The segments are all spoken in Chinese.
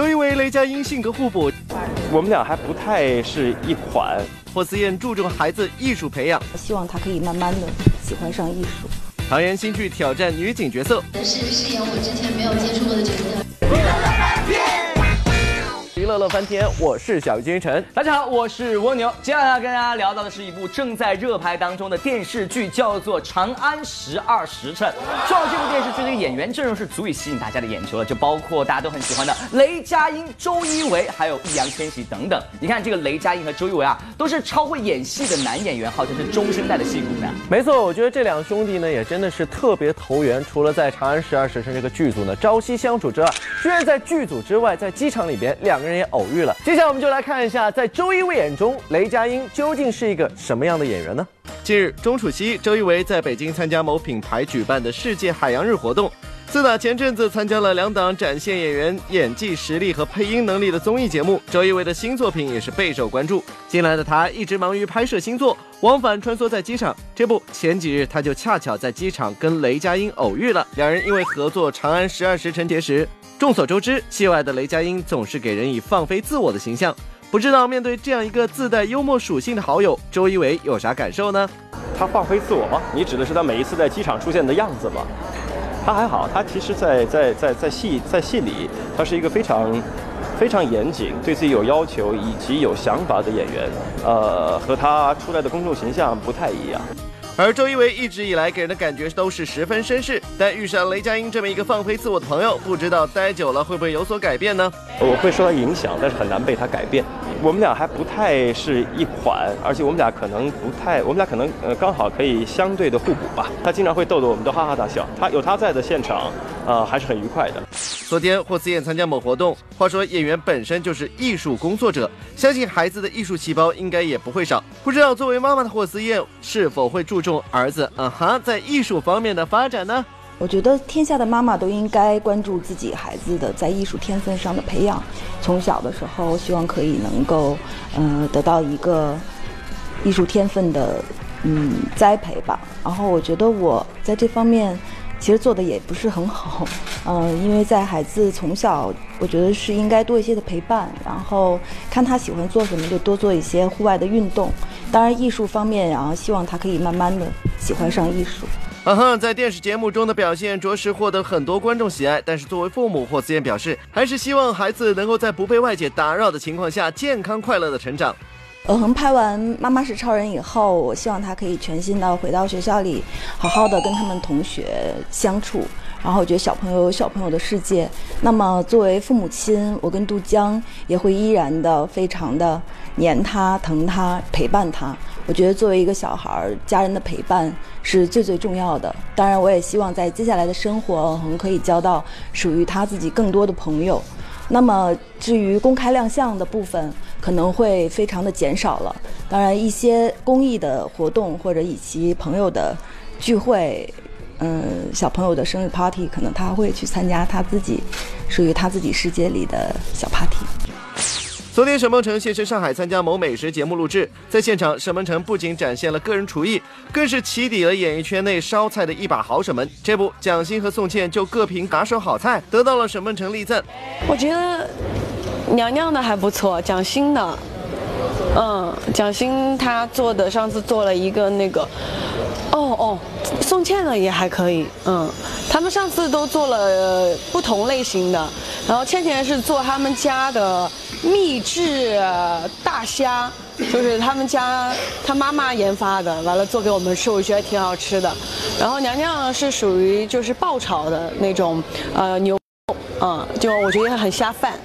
周一围、雷佳音性格互补，我们俩还不太是一款。霍思燕注重孩子艺术培养，希望他可以慢慢的喜欢上艺术。唐嫣新剧挑战女警角色，是饰演我之前没有接触过的角色。乐乐翻天，我是小鱼金晨。大家好，我是蜗牛。接下来要跟大家聊到的是一部正在热拍当中的电视剧，叫做《长安十二时辰》。说到这部电视剧，这个演员阵容是足以吸引大家的眼球了，就包括大家都很喜欢的雷佳音、周一围，还有易烊千玺等等。你看这个雷佳音和周一围啊，都是超会演戏的男演员，号称是中生代的戏骨呢。没错，我觉得这两兄弟呢，也真的是特别投缘。除了在《长安十二时辰》这个剧组呢朝夕相处之外，居然在剧组之外，在机场里边，两个人偶遇了。接下来我们就来看一下，在周一围眼中，雷佳音究竟是一个什么样的演员呢？近日，钟楚曦，周一围在北京参加某品牌举办的世界海洋日活动。自打前阵子参加了两档展现演员演技实力和配音能力的综艺节目，周一围的新作品也是备受关注。近来的他一直忙于拍摄新作，往返穿梭在机场。这不，前几日他就恰巧在机场跟雷佳音偶遇了，两人因为合作《长安十二时辰》结识。众所周知，戏外的雷佳音总是给人以放飞自我的形象。不知道面对这样一个自带幽默属性的好友，周一围有啥感受呢？他放飞自我吗？你指的是他每一次在机场出现的样子吗？他还好，他其实，在在在在戏在戏里，他是一个非常非常严谨、对自己有要求以及有想法的演员。呃，和他出来的公众形象不太一样。而周一围一直以来给人的感觉都是十分绅士，但遇上雷佳音这么一个放飞自我的朋友，不知道待久了会不会有所改变呢？我会受到影响，但是很难被他改变。我们俩还不太是一款，而且我们俩可能不太，我们俩可能呃刚好可以相对的互补吧。他经常会逗得我们都哈哈大笑，他有他在的现场，呃还是很愉快的。昨天霍思燕参加某活动，话说演员本身就是艺术工作者，相信孩子的艺术细胞应该也不会少。不知道作为妈妈的霍思燕是否会注重儿子嗯哈在艺术方面的发展呢？我觉得天下的妈妈都应该关注自己孩子的在艺术天分上的培养，从小的时候希望可以能够，嗯，得到一个艺术天分的嗯栽培吧。然后我觉得我在这方面其实做的也不是很好，嗯，因为在孩子从小，我觉得是应该多一些的陪伴，然后看他喜欢做什么就多做一些户外的运动。当然艺术方面，然后希望他可以慢慢的喜欢上艺术。嗯哼，在电视节目中的表现着实获得很多观众喜爱，但是作为父母，霍思燕表示，还是希望孩子能够在不被外界打扰的情况下，健康快乐的成长。尔恒拍完《妈妈是超人》以后，我希望他可以全心的回到学校里，好好的跟他们同学相处。然后我觉得小朋友有小朋友的世界。那么作为父母亲，我跟杜江也会依然的非常的黏他、疼他、陪伴他。我觉得作为一个小孩儿，家人的陪伴是最最重要的。当然，我也希望在接下来的生活，尔恒可以交到属于他自己更多的朋友。那么至于公开亮相的部分，可能会非常的减少了。当然，一些公益的活动或者以及朋友的聚会，嗯，小朋友的生日 party，可能他会去参加他自己属于他自己世界里的小 party。昨天，沈梦辰现身上海参加某美食节目录制，在现场，沈梦辰不仅展现了个人厨艺，更是起底了演艺圈内烧菜的一把好手们。这不，蒋欣和宋茜就各凭拿手好菜，得到了沈梦辰力赞。我觉得娘娘的还不错，蒋欣的，嗯，蒋欣她做的上次做了一个那个，哦哦，宋茜的也还可以，嗯，他们上次都做了不同类型的，然后倩倩是做他们家的。秘制大虾，就是他们家他妈妈研发的，完了做给我们吃，我觉得挺好吃的。然后娘娘是属于就是爆炒的那种，呃牛，嗯，就我觉得很下饭，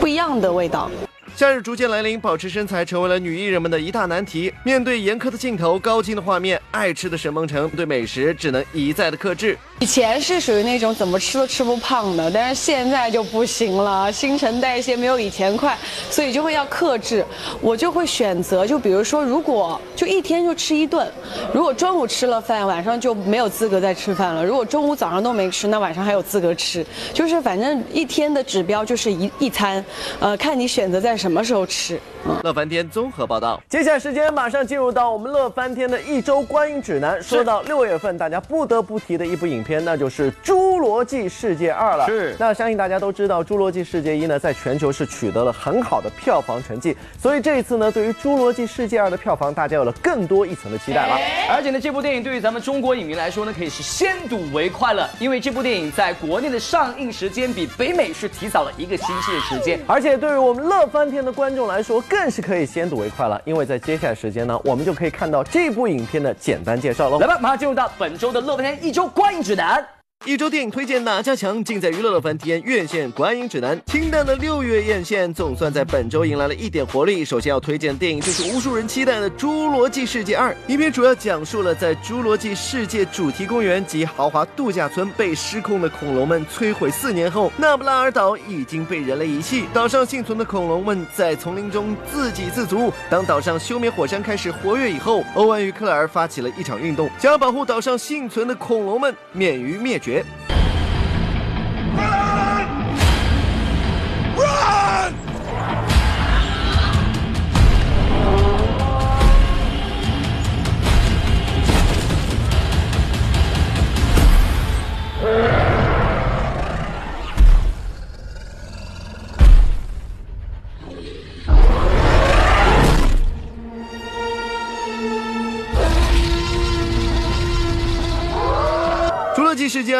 不一样的味道。夏日逐渐来临，保持身材成为了女艺人们的一大难题。面对严苛的镜头、高清的画面，爱吃的沈梦辰对美食只能一再的克制。以前是属于那种怎么吃都吃不胖的，但是现在就不行了，新陈代谢没有以前快，所以就会要克制。我就会选择，就比如说，如果就一天就吃一顿，如果中午吃了饭，晚上就没有资格再吃饭了；如果中午早上都没吃，那晚上还有资格吃。就是反正一天的指标就是一一餐，呃，看你选择在什。什么时候吃。乐翻天综合报道。接下来时间马上进入到我们乐翻天的一周观影指南。说到六月份，大家不得不提的一部影片，那就是《侏罗纪世界二》了。是那相信大家都知道，《侏罗纪世界一》呢，在全球是取得了很好的票房成绩，所以这一次呢，对于《侏罗纪世界二》的票房，大家有了更多一层的期待了。而且呢，这部电影对于咱们中国影迷来说呢，可以是先睹为快了，因为这部电影在国内的上映时间比北美是提早了一个星期的时间。而且对于我们乐翻天的观众来说，更是可以先睹为快了，因为在接下来时间呢，我们就可以看到这部影片的简单介绍喽。来吧，马上进入到本周的乐翻天一周观影指南。一周电影推荐哪家强，尽在娱乐乐翻天院线观影指南。清淡的六月院线总算在本周迎来了一点活力。首先要推荐的电影就是无数人期待的《侏罗纪世界二》。影片主要讲述了在侏罗纪世界主题公园及豪华度假村被失控的恐龙们摧毁四年后，纳布拉尔岛已经被人类遗弃。岛上幸存的恐龙们在丛林中自给自足。当岛上休眠火山开始活跃以后，欧文与克莱尔发起了一场运动，想要保护岛上幸存的恐龙们免于灭绝。《侏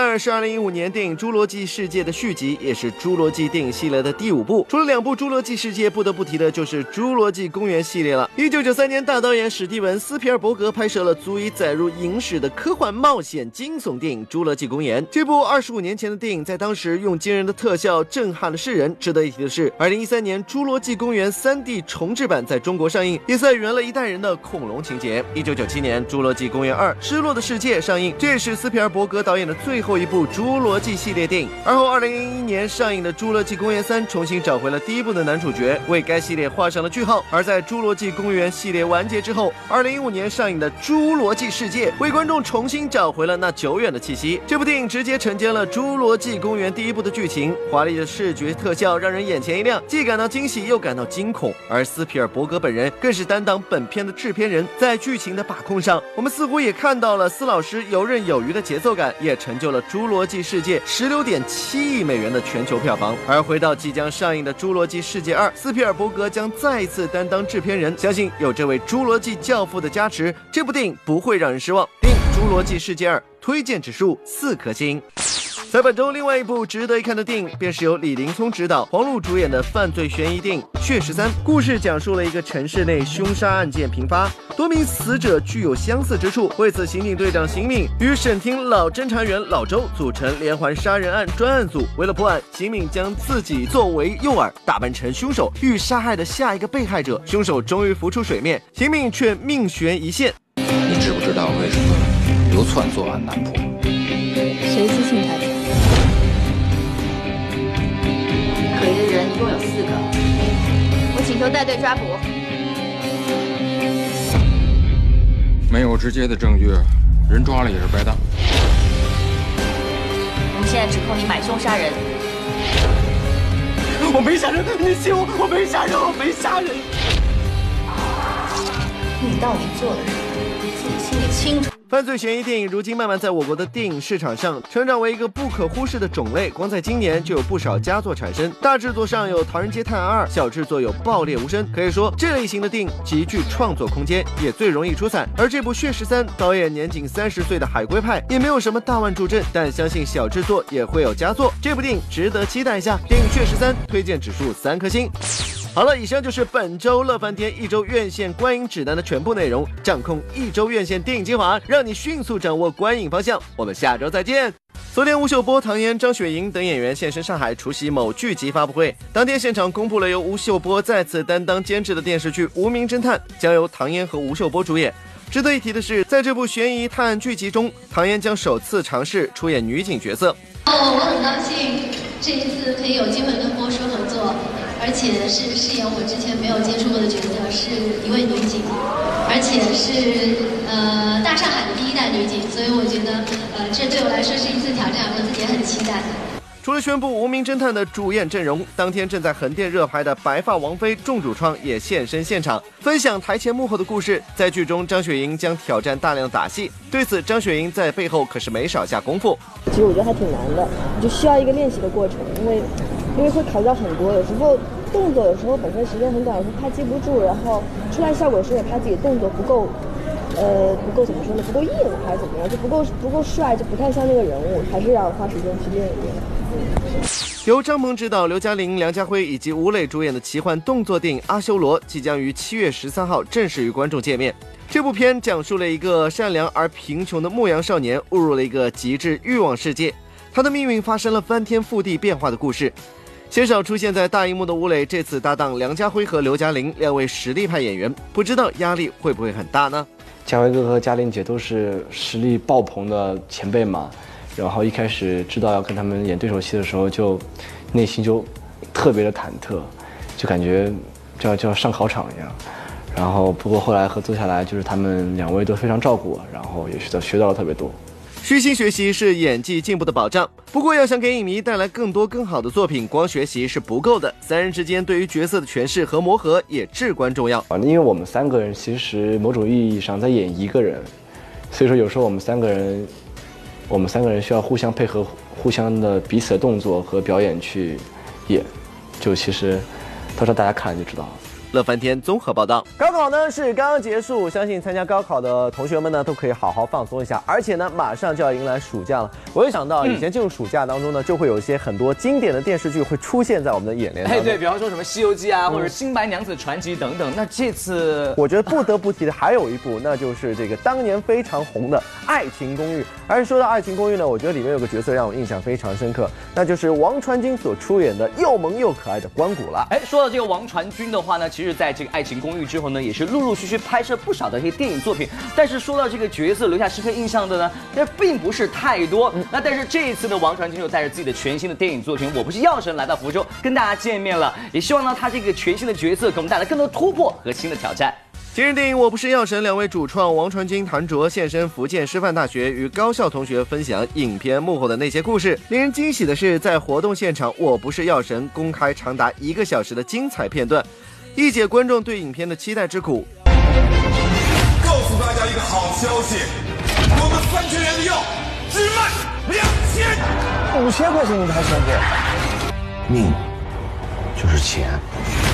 二》是2015年电影《侏罗纪世界》的续集，也是侏罗纪电影系列的第五部。除了两部《侏罗纪世界》，不得不提的就是《侏罗纪公园》系列了。1993年，大导演史蒂文·斯皮尔伯格拍摄了足以载入影史的科幻冒险惊悚电影《侏罗纪公园》。这部25年前的电影，在当时用惊人的特效震撼了世人。值得一提的是，2013年《侏罗纪公园》3D 重制版在中国上映，也算圆了一代人的恐龙情节。1997年，《侏罗纪公园2：失落的世界》上映，这也是斯皮尔伯格导演的最后一部侏罗纪系列电影。而后，2001年上映的《侏罗纪公园3》重新找回了第一部的男主角，为该系列画上了句号。而在《侏罗纪公园》系列完结之后，2015年上映的《侏罗纪世界》为观众重新找回了那久远的气息。这部电影直接承接了《侏罗纪公园》第一部的剧情，华丽的视觉特效让人眼前一亮，既感到惊喜又感到惊恐。而斯皮尔伯格本人更是担当本片的制片人，在剧情的把控上，我们似乎也看到了斯老师游刃有余的节奏感，也成就了《侏罗纪世界》十六点七亿美元的全球票房。而回到即将上映的《侏罗纪世界二》，斯皮尔伯格将再次担当制片人，相信有这位侏罗纪教父的加持，这部电影不会让人失望。电影《侏罗纪世界二》推荐指数四颗星。在本周另外一部值得一看的电影，便是由李林聪执导、黄璐主演的犯罪悬疑电影《血十三》。故事讲述了一个城市内凶杀案件频发，多名死者具有相似之处。为此，刑警队长邢敏与省厅老侦查员老周组成连环杀人案专案组。为了破案，邢敏将自己作为诱饵，打扮成凶手，欲杀害的下一个被害者。凶手终于浮出水面，邢敏却命悬一线。你知不知道为什么流窜作案难破？谁寄信他请求带队抓捕。没有直接的证据，人抓了也是白搭。我们现在指控你买凶杀人，我没杀人，你信我，我没杀人，我没杀人。你到底做了什么？你自己心里清楚。犯罪悬疑电影如今慢慢在我国的电影市场上成长为一个不可忽视的种类。光在今年就有不少佳作产生，大制作上有《唐人街探案二》，小制作有《爆裂无声》。可以说，这类型的电影极具创作空间，也最容易出彩。而这部《血十三》，导演年仅三十岁的海归派，也没有什么大腕助阵，但相信小制作也会有佳作。这部电影值得期待一下。电影《血十三》推荐指数三颗星。好了，以上就是本周乐翻天一周院线观影指南的全部内容。掌控一周院线电影精华，让你迅速掌握观影方向。我们下周再见。昨天，吴秀波、唐嫣、张雪迎等演员现身上海出席某剧集发布会。当天现场公布了由吴秀波再次担当监制的电视剧《无名侦探》，将由唐嫣和吴秀波主演。值得一提的是，在这部悬疑探案剧集中，唐嫣将首次尝试出演女警角色。哦，我很高兴这一次可以有机会跟波叔而且是饰演我之前没有接触过的角色，是一位女警，而且是呃大上海的第一代女警，所以我觉得呃这对我来说是一次挑战，我自己也很期待。除了宣布《无名侦探》的主演阵容，当天正在横店热拍的白发王妃重主创也现身现场，分享台前幕后的故事。在剧中，张雪迎将挑战大量打戏，对此，张雪迎在背后可是没少下功夫。其实我觉得还挺难的，就需要一个练习的过程，因为因为会考虑到很多，有时候动作有时候本身时间很短，有时候怕记不住，然后出来效果时候也怕自己动作不够。呃，不够怎么说呢？不够硬还是怎么样？就不够不够帅，就不太像那个人物，还是要花时间去练一练。由张鹏执导、刘嘉玲、梁家辉以及吴磊主演的奇幻动作电影《阿修罗》即将于七月十三号正式与观众见面。这部片讲述了一个善良而贫穷的牧羊少年误入了一个极致欲望世界，他的命运发生了翻天覆地变化的故事。鲜少出现在大荧幕的吴磊这次搭档梁家辉和刘嘉玲两位实力派演员，不知道压力会不会很大呢？嘉辉哥和嘉玲姐都是实力爆棚的前辈嘛，然后一开始知道要跟他们演对手戏的时候，就内心就特别的忐忑，就感觉就要就要上考场一样。然后不过后来合作下来，就是他们两位都非常照顾我，然后也学到学到了特别多。虚心学习是演技进步的保障。不过，要想给影迷带来更多更好的作品，光学习是不够的。三人之间对于角色的诠释和磨合也至关重要啊。因为我们三个人其实某种意义上在演一个人，所以说有时候我们三个人，我们三个人需要互相配合，互相的彼此的动作和表演去演。就其实，到时候大家看了就知道了。乐翻天综合报道，高考呢是刚刚结束，相信参加高考的同学们呢都可以好好放松一下，而且呢马上就要迎来暑假了。我又想到以前进入暑假当中呢，就会有一些很多经典的电视剧会出现在我们的眼帘。哎，对比方说什么《西游记》啊，或者《新白娘子传奇》等等。那这次我觉得不得不提的还有一部，那就是这个当年非常红的《爱情公寓》。而说到《爱情公寓》呢，我觉得里面有个角色让我印象非常深刻，那就是王传君所出演的又萌又可爱的关谷了。哎，说到这个王传君的话呢，其实在这个《爱情》。公寓之后呢，也是陆陆续续拍摄不少的一些电影作品。但是说到这个角色留下深刻印象的呢，那并不是太多。那但是这一次呢，王传君又带着自己的全新的电影作品《我不是药神》来到福州跟大家见面了。也希望呢，他这个全新的角色给我们带来更多突破和新的挑战。今日电影《我不是药神》两位主创王传君、谭卓现身福建师范大学，与高校同学分享影片幕后的那些故事。令人惊喜的是，在活动现场，《我不是药神》公开长达一个小时的精彩片段。一解观众对影片的期待之苦。告诉大家一个好消息，我们三千元的药只卖两千，五千块钱你还收不？命就是钱。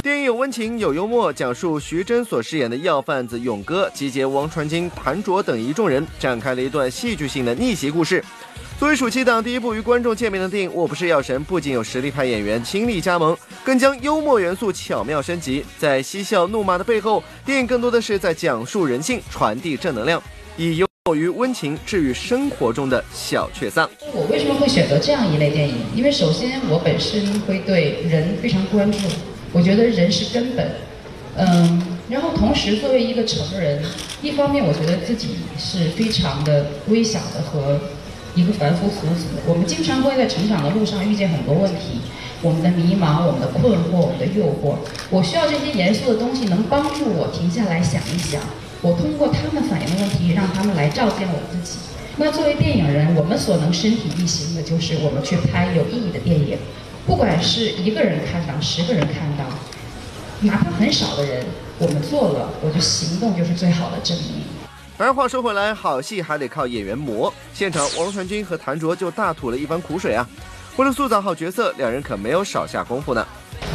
电影有温情有幽默，讲述徐峥所饰演的药贩子勇哥集结王传君、谭卓等一众人，展开了一段戏剧性的逆袭故事。作为暑期档第一部与观众见面的电影《我不是药神》，不仅有实力派演员倾力加盟，更将幽默元素巧妙升级。在嬉笑怒骂的背后，电影更多的是在讲述人性、传递正能量，以幽默与温情治愈生活中的小确丧。我为什么会选择这样一类电影？因为首先我本身会对人非常关注，我觉得人是根本。嗯，然后同时作为一个成人，一方面我觉得自己是非常的微小的和。一个凡夫俗子，我们经常会在成长的路上遇见很多问题，我们的迷茫，我们的困惑，我们的诱惑。我需要这些严肃的东西能帮助我停下来想一想。我通过他们反映的问题，让他们来照见我自己。那作为电影人，我们所能身体力行的就是我们去拍有意义的电影，不管是一个人看到，十个人看到，哪怕很少的人，我们做了，我的行动就是最好的证明。而话说回来，好戏还得靠演员磨。现场，王传君和谭卓就大吐了一番苦水啊！为了塑造好角色，两人可没有少下功夫呢。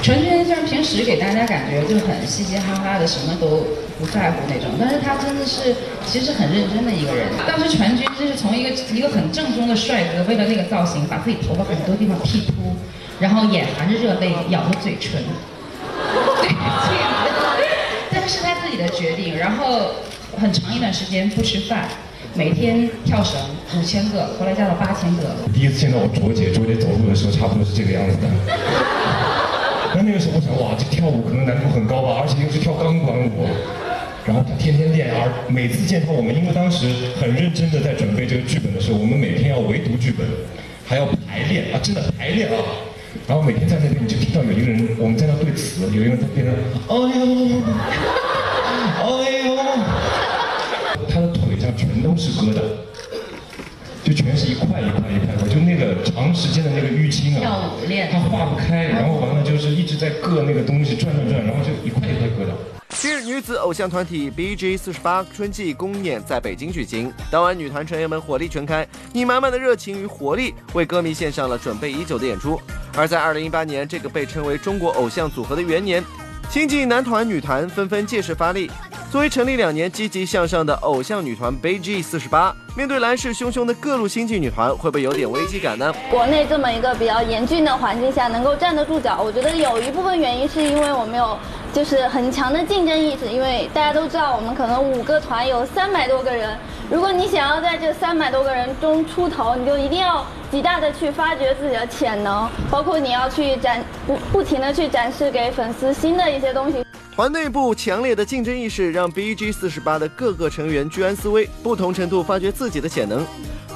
传君虽然平时给大家感觉就很嘻嘻哈哈的，什么都不在乎那种，但是他真的是其实很认真的一个人。当时传君真是从一个一个很正宗的帅哥，为了那个造型，把自己头发很多地方剃秃，然后眼含着热泪，咬着嘴唇。对，但是他自己的决定，然后。很长一段时间不吃饭，每天跳绳五千个，后来加到八千个。第一次见到我卓姐，卓姐走路的时候差不多是这个样子的。那那个时候我想，哇，这跳舞可能难度很高吧，而且又是跳钢管舞。然后她天天练，而每次见到，我们因为当时很认真的在准备这个剧本的时候，我们每天要围读剧本，还要排练啊，真的排练啊。然后每天在那边你就听到有一个人，我们在那对词，有一个人在边上，哎呦，哎呦。他的腿上全都是疙瘩，就全是一块一块一块的，就那个长时间的那个淤青跳啊舞练，它化不开，然后完了就是一直在硌那个东西转转转，然后就一块一块疙瘩。今日女子偶像团体 BG 四十八春季公演在北京举行，当晚女团成员们火力全开，以满满的热情与活力为歌迷献上了准备已久的演出。而在二零一八年这个被称为中国偶像组合的元年，新晋男团、女团纷纷借势发力。作为成立两年积极向上的偶像女团 BG 四十八，面对来势汹汹的各路新晋女团，会不会有点危机感呢？国内这么一个比较严峻的环境下，能够站得住脚，我觉得有一部分原因是因为我们有就是很强的竞争意识，因为大家都知道我们可能五个团有三百多个人，如果你想要在这三百多个人中出头，你就一定要极大的去发掘自己的潜能，包括你要去展不不停的去展示给粉丝新的一些东西。团内部强烈的竞争意识让 BG 四十八的各个成员居安思危，不同程度发掘自己的潜能。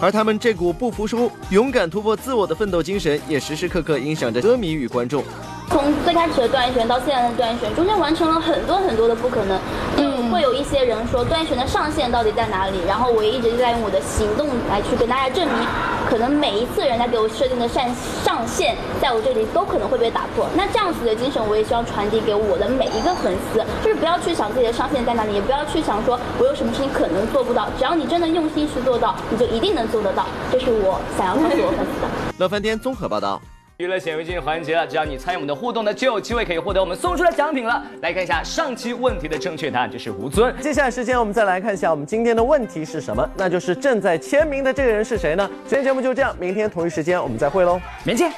而他们这股不服输、勇敢突破自我的奋斗精神，也时时刻刻影响着歌迷与观众。从最开始的段璇到现在的段璇，中间完成了很多很多的不可能。会有一些人说段旋的上限到底在哪里？然后我也一直在用我的行动来去跟大家证明，可能每一次人家给我设定的上上限，在我这里都可能会被打破。那这样子的精神，我也希望传递给我的每一个粉丝，就是不要去想自己的上限在哪里，也不要去想说我有什么事情可能做不到。只要你真的用心去做到，你就一定能做得到。这是我想要告诉我粉丝的。乐翻天综合报道。娱乐显微镜环节了只要你参与我们的互动呢就有机会可以获得我们送出的奖品了。来看一下上期问题的正确答案就是吴尊。接下来时间我们再来看一下我们今天的问题是什么那就是正在签名的这个人是谁呢？今天节目就这样明天同一时间我们再会喽。明天。